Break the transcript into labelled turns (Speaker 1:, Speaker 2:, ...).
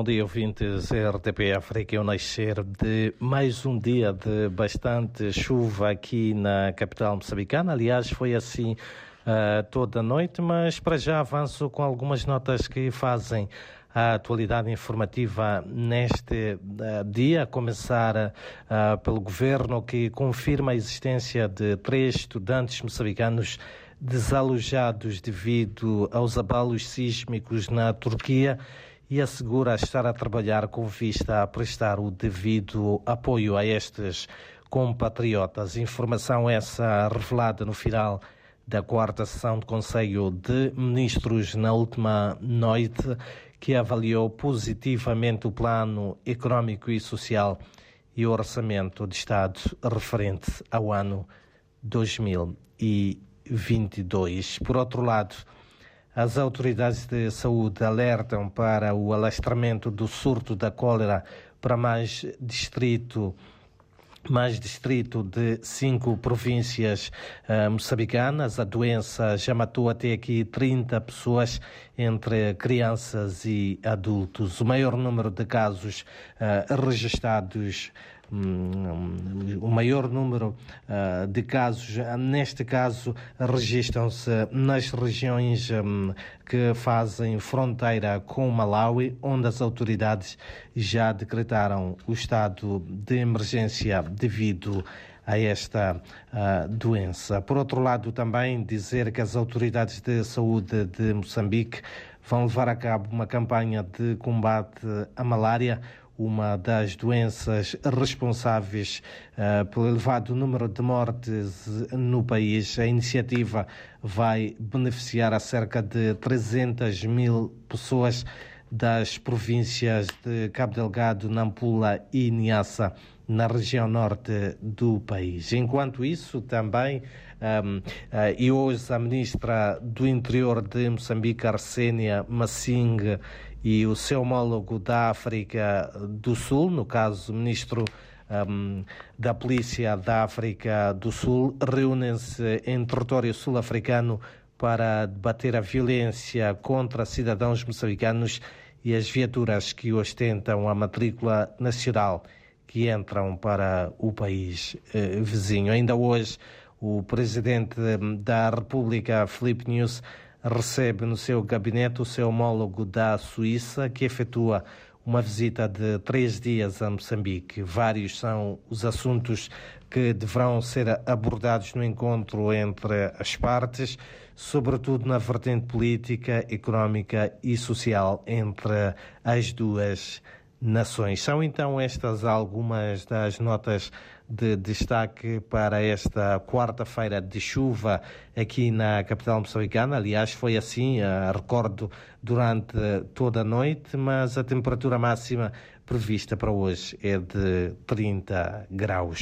Speaker 1: Bom dia, ouvintes RTP África. Eu nascer de mais um dia de bastante chuva aqui na capital moçambicana. Aliás, foi assim uh, toda a noite, mas para já avanço com algumas notas que fazem a atualidade informativa neste uh, dia, a começar uh, pelo governo que confirma a existência de três estudantes moçambicanos desalojados devido aos abalos sísmicos na Turquia e assegura estar a trabalhar com vista a prestar o devido apoio a estes compatriotas. Informação essa revelada no final da quarta sessão do Conselho de Ministros na última noite, que avaliou positivamente o plano económico e social e o orçamento de Estado referente ao ano 2022. Por outro lado, as autoridades de saúde alertam para o alastramento do surto da cólera para mais distrito mais distrito de cinco províncias uh, moçambicanas. A doença já matou até aqui 30 pessoas, entre crianças e adultos. O maior número de casos uh, registrados Hum, o maior número uh, de casos, neste caso, registram-se nas regiões um, que fazem fronteira com Malawi, onde as autoridades já decretaram o estado de emergência devido a esta uh, doença. Por outro lado, também dizer que as autoridades de saúde de Moçambique vão levar a cabo uma campanha de combate à malária uma das doenças responsáveis uh, pelo elevado número de mortes no país. A iniciativa vai beneficiar a cerca de 300 mil pessoas das províncias de Cabo Delgado, Nampula e Niassa, na região norte do país. Enquanto isso, também, um, uh, eh, e hoje a ministra do Interior de Moçambique, Arsênia Massing, e o seu homólogo da África do Sul, no caso, o ministro um, da Polícia da África do Sul, reúnem-se em território sul-africano para debater a violência contra cidadãos moçambicanos e as viaturas que ostentam a matrícula nacional que entram para o país eh, vizinho. Ainda hoje, o presidente da República, Filipe News, recebe no seu gabinete o seu homólogo da Suíça, que efetua uma visita de três dias a Moçambique. Vários são os assuntos que deverão ser abordados no encontro entre as partes, sobretudo na vertente política, económica e social entre as duas nações. São então estas algumas das notas de destaque para esta quarta-feira de chuva aqui na capital moçambicana. Aliás, foi assim, recordo, durante toda a noite, mas a temperatura máxima prevista para hoje é de 30 graus.